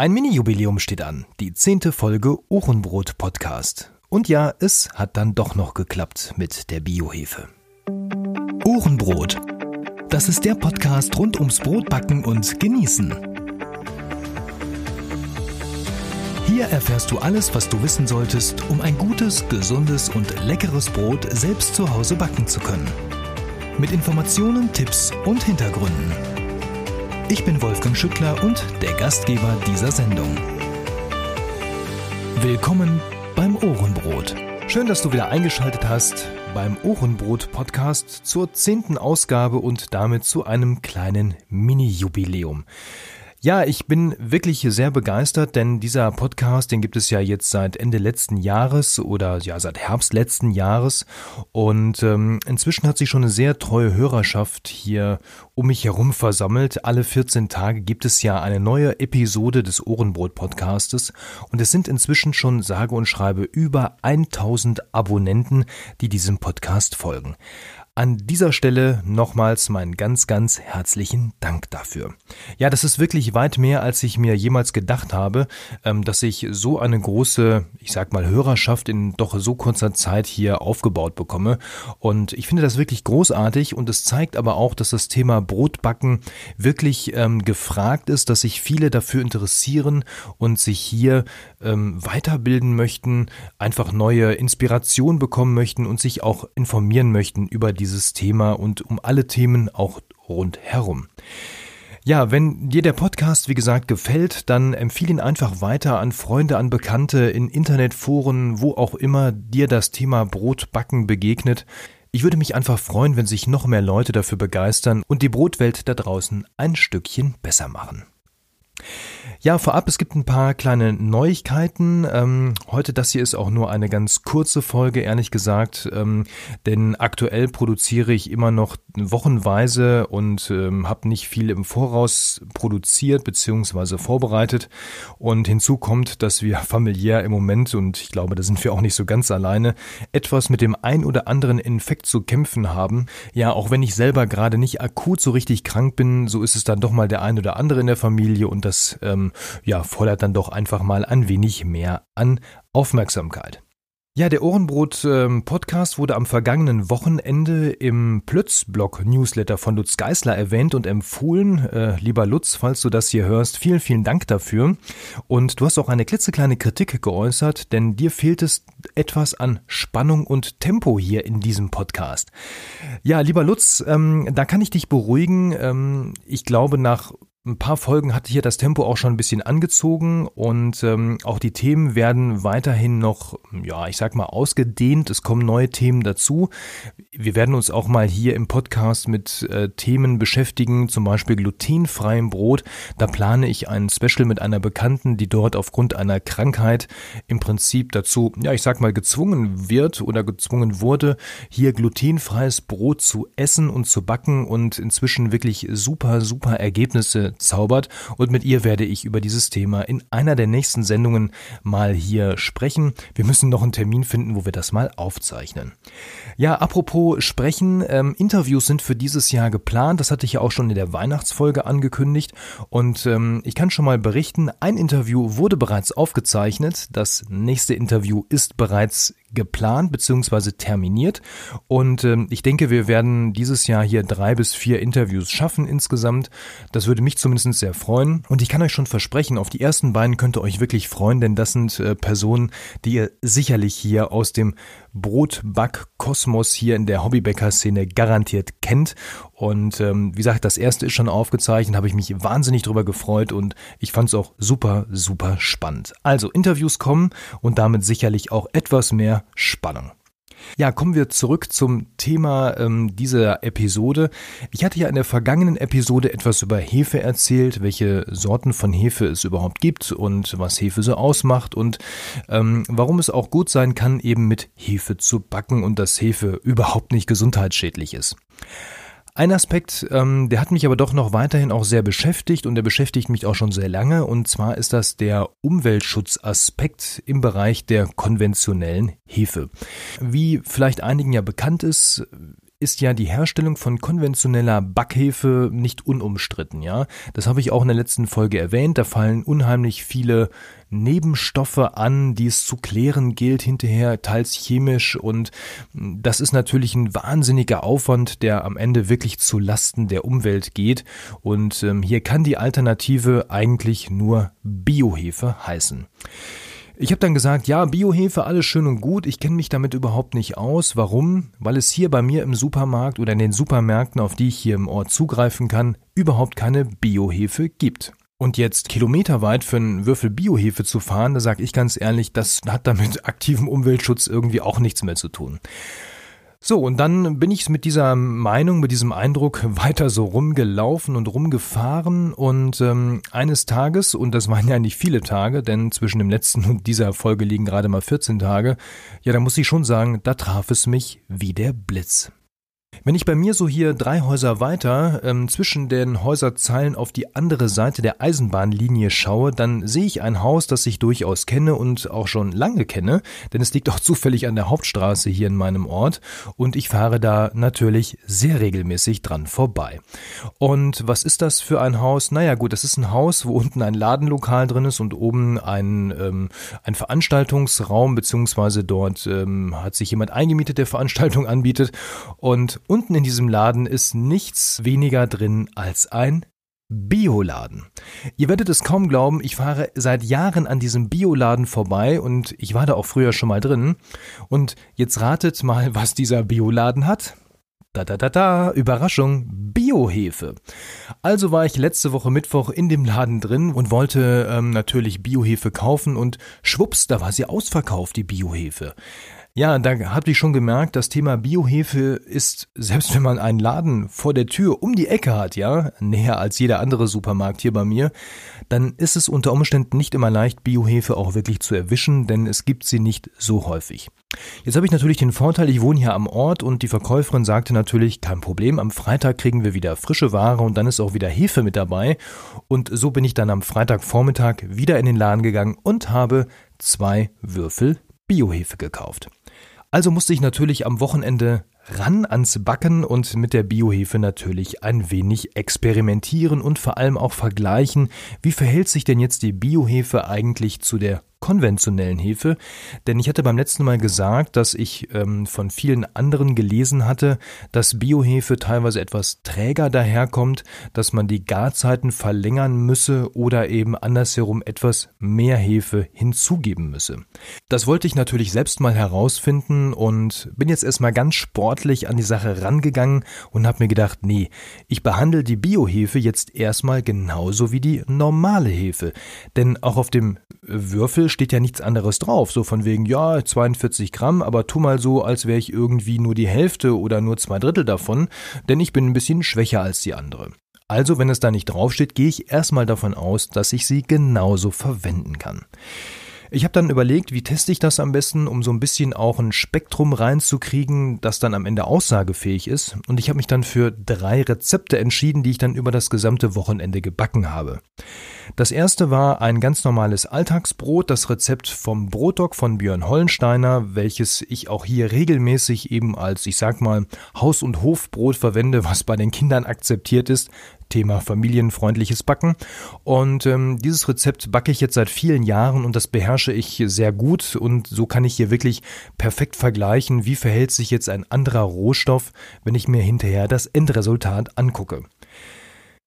Ein Mini-Jubiläum steht an, die zehnte Folge Ohrenbrot-Podcast. Und ja, es hat dann doch noch geklappt mit der Biohefe. Ohrenbrot. Das ist der Podcast rund ums Brotbacken und Genießen. Hier erfährst du alles, was du wissen solltest, um ein gutes, gesundes und leckeres Brot selbst zu Hause backen zu können. Mit Informationen, Tipps und Hintergründen. Ich bin Wolfgang Schüttler und der Gastgeber dieser Sendung. Willkommen beim Ohrenbrot. Schön, dass du wieder eingeschaltet hast beim Ohrenbrot Podcast zur zehnten Ausgabe und damit zu einem kleinen Mini-Jubiläum. Ja, ich bin wirklich sehr begeistert, denn dieser Podcast, den gibt es ja jetzt seit Ende letzten Jahres oder ja seit Herbst letzten Jahres und ähm, inzwischen hat sich schon eine sehr treue Hörerschaft hier um mich herum versammelt. Alle 14 Tage gibt es ja eine neue Episode des Ohrenbrot Podcastes und es sind inzwischen schon sage und schreibe über 1000 Abonnenten, die diesem Podcast folgen. An dieser Stelle nochmals meinen ganz, ganz herzlichen Dank dafür. Ja, das ist wirklich weit mehr, als ich mir jemals gedacht habe, ähm, dass ich so eine große, ich sag mal, Hörerschaft in doch so kurzer Zeit hier aufgebaut bekomme. Und ich finde das wirklich großartig und es zeigt aber auch, dass das Thema Brotbacken wirklich ähm, gefragt ist, dass sich viele dafür interessieren und sich hier ähm, weiterbilden möchten, einfach neue Inspiration bekommen möchten und sich auch informieren möchten über die dieses Thema und um alle Themen auch rundherum. Ja, wenn dir der Podcast, wie gesagt, gefällt, dann empfehle ihn einfach weiter an Freunde, an Bekannte, in Internetforen, wo auch immer dir das Thema Brotbacken begegnet. Ich würde mich einfach freuen, wenn sich noch mehr Leute dafür begeistern und die Brotwelt da draußen ein Stückchen besser machen. Ja, vorab, es gibt ein paar kleine Neuigkeiten. Ähm, heute, das hier ist auch nur eine ganz kurze Folge, ehrlich gesagt, ähm, denn aktuell produziere ich immer noch wochenweise und ähm, habe nicht viel im Voraus produziert bzw. vorbereitet. Und hinzu kommt, dass wir familiär im Moment, und ich glaube, da sind wir auch nicht so ganz alleine, etwas mit dem ein oder anderen Infekt zu kämpfen haben. Ja, auch wenn ich selber gerade nicht akut so richtig krank bin, so ist es dann doch mal der ein oder andere in der Familie und das ähm, ja, fordert dann doch einfach mal ein wenig mehr an Aufmerksamkeit. Ja, der Ohrenbrot-Podcast ähm, wurde am vergangenen Wochenende im Plötz-Blog-Newsletter von Lutz Geisler erwähnt und empfohlen. Äh, lieber Lutz, falls du das hier hörst, vielen, vielen Dank dafür. Und du hast auch eine klitzekleine Kritik geäußert, denn dir fehlt es etwas an Spannung und Tempo hier in diesem Podcast. Ja, lieber Lutz, ähm, da kann ich dich beruhigen. Ähm, ich glaube, nach ein paar Folgen hatte hier das Tempo auch schon ein bisschen angezogen und ähm, auch die Themen werden weiterhin noch, ja, ich sag mal, ausgedehnt. Es kommen neue Themen dazu. Wir werden uns auch mal hier im Podcast mit äh, Themen beschäftigen, zum Beispiel glutenfreiem Brot. Da plane ich ein Special mit einer Bekannten, die dort aufgrund einer Krankheit im Prinzip dazu, ja, ich sag mal, gezwungen wird oder gezwungen wurde, hier glutenfreies Brot zu essen und zu backen und inzwischen wirklich super, super Ergebnisse zaubert und mit ihr werde ich über dieses Thema in einer der nächsten Sendungen mal hier sprechen. Wir müssen noch einen Termin finden, wo wir das mal aufzeichnen. Ja, apropos sprechen, ähm, Interviews sind für dieses Jahr geplant. Das hatte ich ja auch schon in der Weihnachtsfolge angekündigt und ähm, ich kann schon mal berichten, ein Interview wurde bereits aufgezeichnet. Das nächste Interview ist bereits geplant bzw. terminiert. Und ähm, ich denke, wir werden dieses Jahr hier drei bis vier Interviews schaffen insgesamt. Das würde mich zumindest sehr freuen. Und ich kann euch schon versprechen, auf die ersten beiden könnt ihr euch wirklich freuen, denn das sind äh, Personen, die ihr sicherlich hier aus dem Brotback-Kosmos hier in der Hobbybäcker-Szene garantiert kennt. Und ähm, wie gesagt, das erste ist schon aufgezeichnet, habe ich mich wahnsinnig drüber gefreut und ich fand es auch super, super spannend. Also Interviews kommen und damit sicherlich auch etwas mehr Spannung. Ja, kommen wir zurück zum Thema ähm, dieser Episode. Ich hatte ja in der vergangenen Episode etwas über Hefe erzählt, welche Sorten von Hefe es überhaupt gibt und was Hefe so ausmacht und ähm, warum es auch gut sein kann, eben mit Hefe zu backen und dass Hefe überhaupt nicht gesundheitsschädlich ist. Ein Aspekt, ähm, der hat mich aber doch noch weiterhin auch sehr beschäftigt und der beschäftigt mich auch schon sehr lange und zwar ist das der Umweltschutzaspekt im Bereich der konventionellen Hefe. Wie vielleicht einigen ja bekannt ist, ist ja die Herstellung von konventioneller Backhefe nicht unumstritten, ja. Das habe ich auch in der letzten Folge erwähnt. Da fallen unheimlich viele Nebenstoffe an, die es zu klären gilt hinterher, teils chemisch und das ist natürlich ein wahnsinniger Aufwand, der am Ende wirklich zu Lasten der Umwelt geht und ähm, hier kann die Alternative eigentlich nur Biohefe heißen. Ich habe dann gesagt, ja, Biohefe, alles schön und gut, ich kenne mich damit überhaupt nicht aus. Warum? Weil es hier bei mir im Supermarkt oder in den Supermärkten, auf die ich hier im Ort zugreifen kann, überhaupt keine Biohefe gibt. Und jetzt kilometerweit für einen Würfel Biohefe zu fahren, da sage ich ganz ehrlich, das hat damit aktivem Umweltschutz irgendwie auch nichts mehr zu tun. So, und dann bin ich mit dieser Meinung, mit diesem Eindruck weiter so rumgelaufen und rumgefahren und ähm, eines Tages, und das waren ja nicht viele Tage, denn zwischen dem letzten und dieser Folge liegen gerade mal 14 Tage, ja, da muss ich schon sagen, da traf es mich wie der Blitz. Wenn ich bei mir so hier drei Häuser weiter ähm, zwischen den Häuserzeilen auf die andere Seite der Eisenbahnlinie schaue, dann sehe ich ein Haus, das ich durchaus kenne und auch schon lange kenne, denn es liegt auch zufällig an der Hauptstraße hier in meinem Ort und ich fahre da natürlich sehr regelmäßig dran vorbei. Und was ist das für ein Haus? Naja gut, das ist ein Haus, wo unten ein Ladenlokal drin ist und oben ein, ähm, ein Veranstaltungsraum, beziehungsweise dort ähm, hat sich jemand eingemietet, der Veranstaltung anbietet und Unten in diesem Laden ist nichts weniger drin als ein Bioladen. Ihr werdet es kaum glauben, ich fahre seit Jahren an diesem Bioladen vorbei und ich war da auch früher schon mal drin. Und jetzt ratet mal, was dieser Bioladen hat. Da da da da, Überraschung, Biohefe. Also war ich letzte Woche Mittwoch in dem Laden drin und wollte ähm, natürlich Biohefe kaufen und schwupps, da war sie ausverkauft, die Biohefe. Ja, da habe ich schon gemerkt, das Thema Biohefe ist, selbst wenn man einen Laden vor der Tür um die Ecke hat, ja, näher als jeder andere Supermarkt hier bei mir, dann ist es unter Umständen nicht immer leicht, Biohefe auch wirklich zu erwischen, denn es gibt sie nicht so häufig. Jetzt habe ich natürlich den Vorteil, ich wohne hier am Ort und die Verkäuferin sagte natürlich, kein Problem, am Freitag kriegen wir wieder frische Ware und dann ist auch wieder Hefe mit dabei. Und so bin ich dann am Freitagvormittag wieder in den Laden gegangen und habe zwei Würfel Biohefe gekauft. Also musste ich natürlich am Wochenende ran ans Backen und mit der Biohefe natürlich ein wenig experimentieren und vor allem auch vergleichen, wie verhält sich denn jetzt die Biohefe eigentlich zu der konventionellen Hefe, denn ich hatte beim letzten Mal gesagt, dass ich ähm, von vielen anderen gelesen hatte, dass Biohefe teilweise etwas träger daherkommt, dass man die Garzeiten verlängern müsse oder eben andersherum etwas mehr Hefe hinzugeben müsse. Das wollte ich natürlich selbst mal herausfinden und bin jetzt erstmal ganz sportlich an die Sache rangegangen und habe mir gedacht, nee, ich behandle die Biohefe jetzt erstmal genauso wie die normale Hefe, denn auch auf dem Würfel steht ja nichts anderes drauf. So von wegen, ja, 42 Gramm, aber tu mal so, als wäre ich irgendwie nur die Hälfte oder nur zwei Drittel davon, denn ich bin ein bisschen schwächer als die andere. Also, wenn es da nicht draufsteht, gehe ich erstmal davon aus, dass ich sie genauso verwenden kann. Ich habe dann überlegt, wie teste ich das am besten, um so ein bisschen auch ein Spektrum reinzukriegen, das dann am Ende aussagefähig ist. Und ich habe mich dann für drei Rezepte entschieden, die ich dann über das gesamte Wochenende gebacken habe. Das erste war ein ganz normales Alltagsbrot, das Rezept vom Brotdog von Björn Hollensteiner, welches ich auch hier regelmäßig eben als, ich sag mal, Haus- und Hofbrot verwende, was bei den Kindern akzeptiert ist. Thema familienfreundliches Backen. Und ähm, dieses Rezept backe ich jetzt seit vielen Jahren und das beherrsche ich sehr gut. Und so kann ich hier wirklich perfekt vergleichen, wie verhält sich jetzt ein anderer Rohstoff, wenn ich mir hinterher das Endresultat angucke.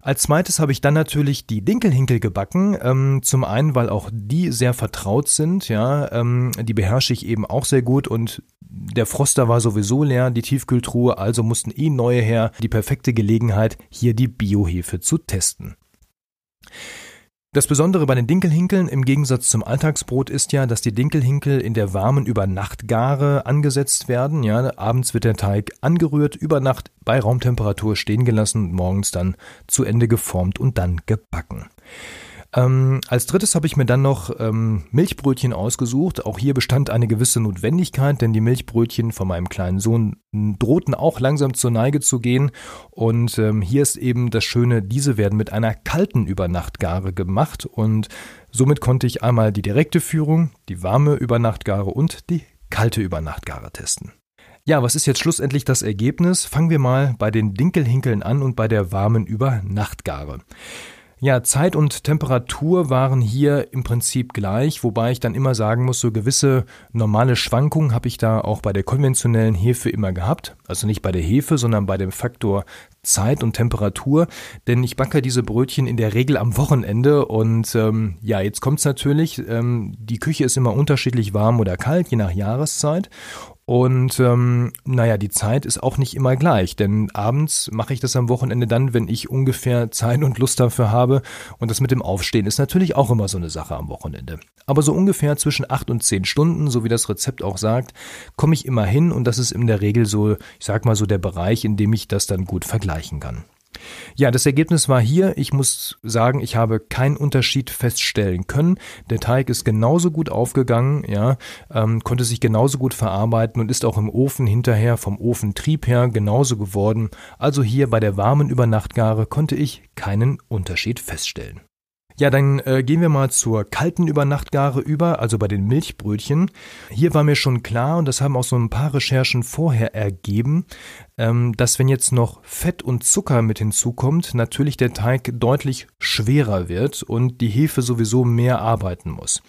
Als zweites habe ich dann natürlich die Dinkelhinkel gebacken. Ähm, zum einen, weil auch die sehr vertraut sind, ja, ähm, die beherrsche ich eben auch sehr gut und der Froster war sowieso leer, die Tiefkühltruhe, also mussten eh neue her. Die perfekte Gelegenheit, hier die Biohefe zu testen. Das Besondere bei den Dinkelhinkeln im Gegensatz zum Alltagsbrot ist ja, dass die Dinkelhinkel in der warmen Übernachtgare angesetzt werden. Ja, abends wird der Teig angerührt, über Nacht bei Raumtemperatur stehen gelassen und morgens dann zu Ende geformt und dann gebacken. Ähm, als drittes habe ich mir dann noch ähm, Milchbrötchen ausgesucht. Auch hier bestand eine gewisse Notwendigkeit, denn die Milchbrötchen von meinem kleinen Sohn drohten auch langsam zur Neige zu gehen. Und ähm, hier ist eben das Schöne, diese werden mit einer kalten Übernachtgare gemacht und somit konnte ich einmal die direkte Führung, die warme Übernachtgare und die kalte Übernachtgare testen. Ja, was ist jetzt schlussendlich das Ergebnis? Fangen wir mal bei den Dinkelhinkeln an und bei der warmen Übernachtgare. Ja, Zeit und Temperatur waren hier im Prinzip gleich, wobei ich dann immer sagen muss, so gewisse normale Schwankungen habe ich da auch bei der konventionellen Hefe immer gehabt. Also nicht bei der Hefe, sondern bei dem Faktor Zeit und Temperatur, denn ich backe diese Brötchen in der Regel am Wochenende und ähm, ja, jetzt kommt's natürlich, ähm, die Küche ist immer unterschiedlich warm oder kalt, je nach Jahreszeit und ähm, naja, die Zeit ist auch nicht immer gleich, denn abends mache ich das am Wochenende dann, wenn ich ungefähr Zeit und Lust dafür habe. Und das mit dem Aufstehen ist natürlich auch immer so eine Sache am Wochenende. Aber so ungefähr zwischen acht und zehn Stunden, so wie das Rezept auch sagt, komme ich immer hin und das ist in der Regel so, ich sag mal so der Bereich, in dem ich das dann gut vergleichen kann. Ja, das Ergebnis war hier. Ich muss sagen, ich habe keinen Unterschied feststellen können. Der Teig ist genauso gut aufgegangen, ja, ähm, konnte sich genauso gut verarbeiten und ist auch im Ofen hinterher vom Ofentrieb her genauso geworden. Also hier bei der warmen Übernachtgare konnte ich keinen Unterschied feststellen. Ja, dann äh, gehen wir mal zur kalten Übernachtgare über, also bei den Milchbrötchen. Hier war mir schon klar, und das haben auch so ein paar Recherchen vorher ergeben, ähm, dass wenn jetzt noch Fett und Zucker mit hinzukommt, natürlich der Teig deutlich schwerer wird und die Hefe sowieso mehr arbeiten muss.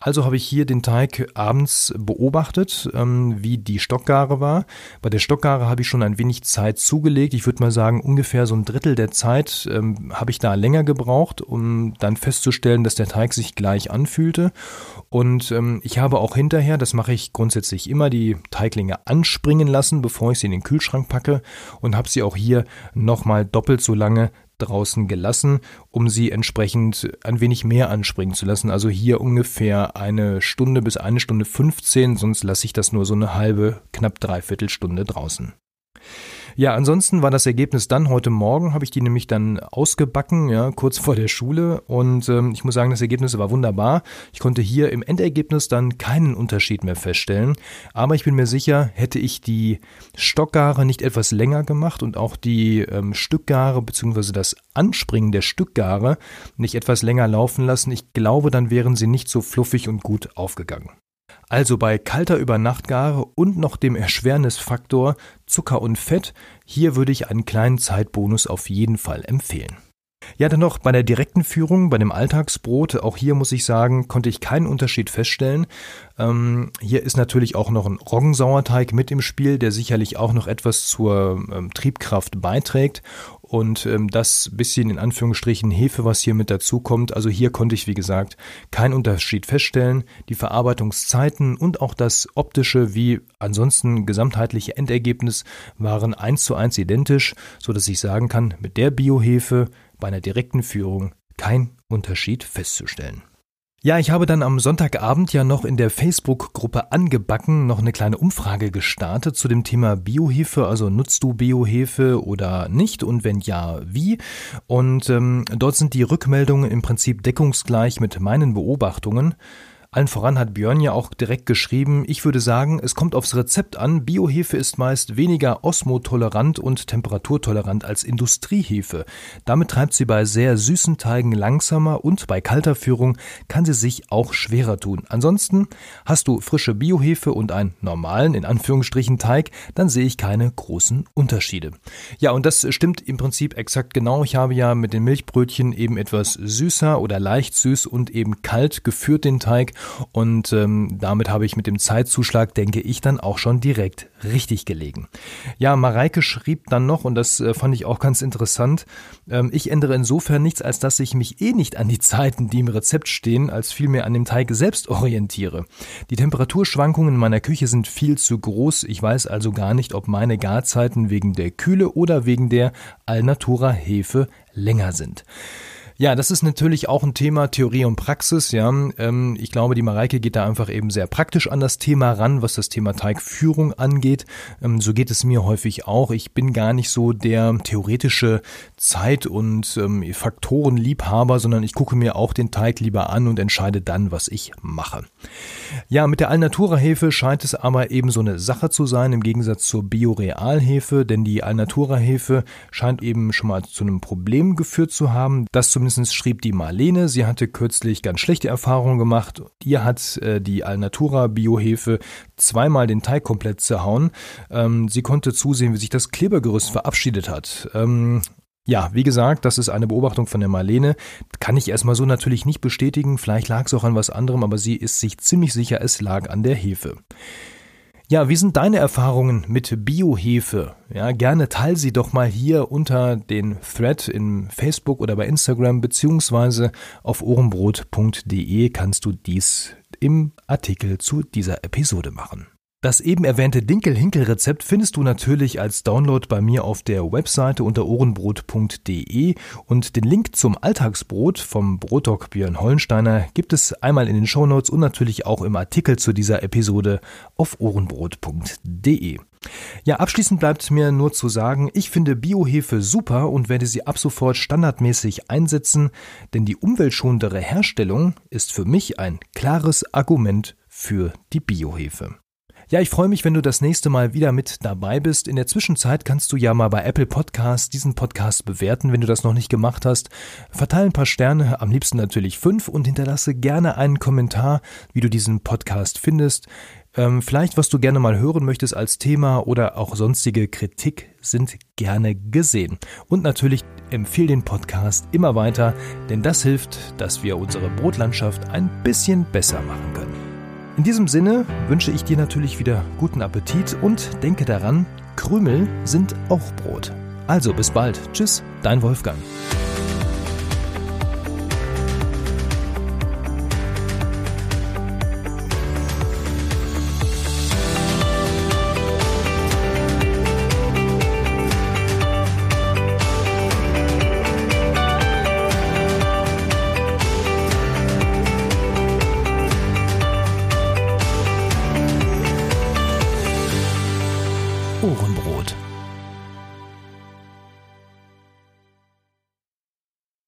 Also habe ich hier den Teig abends beobachtet, ähm, wie die Stockgare war. Bei der Stockgare habe ich schon ein wenig Zeit zugelegt. Ich würde mal sagen, ungefähr so ein Drittel der Zeit ähm, habe ich da länger gebraucht, um dann festzustellen, dass der Teig sich gleich anfühlte. Und ich habe auch hinterher, das mache ich grundsätzlich immer, die Teiglinge anspringen lassen, bevor ich sie in den Kühlschrank packe und habe sie auch hier nochmal doppelt so lange draußen gelassen, um sie entsprechend ein wenig mehr anspringen zu lassen. Also hier ungefähr eine Stunde bis eine Stunde 15, sonst lasse ich das nur so eine halbe, knapp dreiviertel Stunde draußen. Ja, ansonsten war das Ergebnis dann, heute Morgen habe ich die nämlich dann ausgebacken, ja, kurz vor der Schule und ähm, ich muss sagen, das Ergebnis war wunderbar. Ich konnte hier im Endergebnis dann keinen Unterschied mehr feststellen, aber ich bin mir sicher, hätte ich die Stockgare nicht etwas länger gemacht und auch die ähm, Stückgare bzw. das Anspringen der Stückgare nicht etwas länger laufen lassen, ich glaube, dann wären sie nicht so fluffig und gut aufgegangen. Also bei kalter Übernachtgare und noch dem Erschwernisfaktor Zucker und Fett, hier würde ich einen kleinen Zeitbonus auf jeden Fall empfehlen. Ja, dann noch bei der direkten Führung, bei dem Alltagsbrot, auch hier muss ich sagen, konnte ich keinen Unterschied feststellen. Ähm, hier ist natürlich auch noch ein Roggensauerteig mit im Spiel, der sicherlich auch noch etwas zur ähm, Triebkraft beiträgt und ähm, das bisschen in Anführungsstrichen Hefe, was hier mit dazu kommt. Also hier konnte ich, wie gesagt, keinen Unterschied feststellen. Die Verarbeitungszeiten und auch das optische wie ansonsten gesamtheitliche Endergebnis waren eins zu eins identisch, so dass ich sagen kann, mit der Biohefe bei einer direkten Führung kein Unterschied festzustellen. Ja, ich habe dann am Sonntagabend ja noch in der Facebook-Gruppe angebacken noch eine kleine Umfrage gestartet zu dem Thema Biohefe. Also nutzt du Biohefe oder nicht und wenn ja, wie? Und ähm, dort sind die Rückmeldungen im Prinzip deckungsgleich mit meinen Beobachtungen. Allen voran hat Björn ja auch direkt geschrieben, ich würde sagen, es kommt aufs Rezept an, Biohefe ist meist weniger osmotolerant und temperaturtolerant als Industriehefe. Damit treibt sie bei sehr süßen Teigen langsamer und bei kalter Führung kann sie sich auch schwerer tun. Ansonsten hast du frische Biohefe und einen normalen, in Anführungsstrichen, Teig, dann sehe ich keine großen Unterschiede. Ja, und das stimmt im Prinzip exakt genau. Ich habe ja mit den Milchbrötchen eben etwas süßer oder leicht süß und eben kalt geführt den Teig und ähm, damit habe ich mit dem Zeitzuschlag, denke ich, dann auch schon direkt richtig gelegen. Ja, Mareike schrieb dann noch, und das äh, fand ich auch ganz interessant, ähm, ich ändere insofern nichts, als dass ich mich eh nicht an die Zeiten, die im Rezept stehen, als vielmehr an dem Teig selbst orientiere. Die Temperaturschwankungen in meiner Küche sind viel zu groß. Ich weiß also gar nicht, ob meine Garzeiten wegen der Kühle oder wegen der Alnatura Hefe länger sind. Ja, das ist natürlich auch ein Thema Theorie und Praxis. Ja, ähm, ich glaube, die Mareike geht da einfach eben sehr praktisch an das Thema ran, was das Thema Teigführung angeht. Ähm, so geht es mir häufig auch. Ich bin gar nicht so der theoretische Zeit- und ähm, Faktorenliebhaber, sondern ich gucke mir auch den Teig lieber an und entscheide dann, was ich mache. Ja, mit der Alnatura-Hefe scheint es aber eben so eine Sache zu sein, im Gegensatz zur Bioreal-Hefe, denn die Alnatura-Hefe scheint eben schon mal zu einem Problem geführt zu haben, das zumindest zumindest schrieb die Marlene, sie hatte kürzlich ganz schlechte Erfahrungen gemacht. Ihr hat äh, die Alnatura Biohefe zweimal den Teig komplett zerhauen. Ähm, sie konnte zusehen, wie sich das Klebergerüst verabschiedet hat. Ähm, ja, wie gesagt, das ist eine Beobachtung von der Marlene. Kann ich erstmal so natürlich nicht bestätigen. Vielleicht lag es auch an was anderem, aber sie ist sich ziemlich sicher, es lag an der Hefe. Ja, wie sind deine Erfahrungen mit Biohefe? Ja, gerne teil sie doch mal hier unter den Thread in Facebook oder bei Instagram beziehungsweise auf ohrenbrot.de kannst du dies im Artikel zu dieser Episode machen. Das eben erwähnte Dinkel-Hinkel-Rezept findest du natürlich als Download bei mir auf der Webseite unter ohrenbrot.de und den Link zum Alltagsbrot vom Brotdoc Björn Hollensteiner gibt es einmal in den Shownotes und natürlich auch im Artikel zu dieser Episode auf ohrenbrot.de. Ja, abschließend bleibt mir nur zu sagen, ich finde Biohefe super und werde sie ab sofort standardmäßig einsetzen, denn die umweltschonendere Herstellung ist für mich ein klares Argument für die Biohefe. Ja, ich freue mich, wenn du das nächste Mal wieder mit dabei bist. In der Zwischenzeit kannst du ja mal bei Apple Podcasts diesen Podcast bewerten, wenn du das noch nicht gemacht hast. Verteile ein paar Sterne, am liebsten natürlich fünf und hinterlasse gerne einen Kommentar, wie du diesen Podcast findest. Ähm, vielleicht, was du gerne mal hören möchtest als Thema oder auch sonstige Kritik sind gerne gesehen. Und natürlich empfehle den Podcast immer weiter, denn das hilft, dass wir unsere Brotlandschaft ein bisschen besser machen können. In diesem Sinne wünsche ich dir natürlich wieder guten Appetit und denke daran, Krümel sind auch Brot. Also bis bald. Tschüss, dein Wolfgang.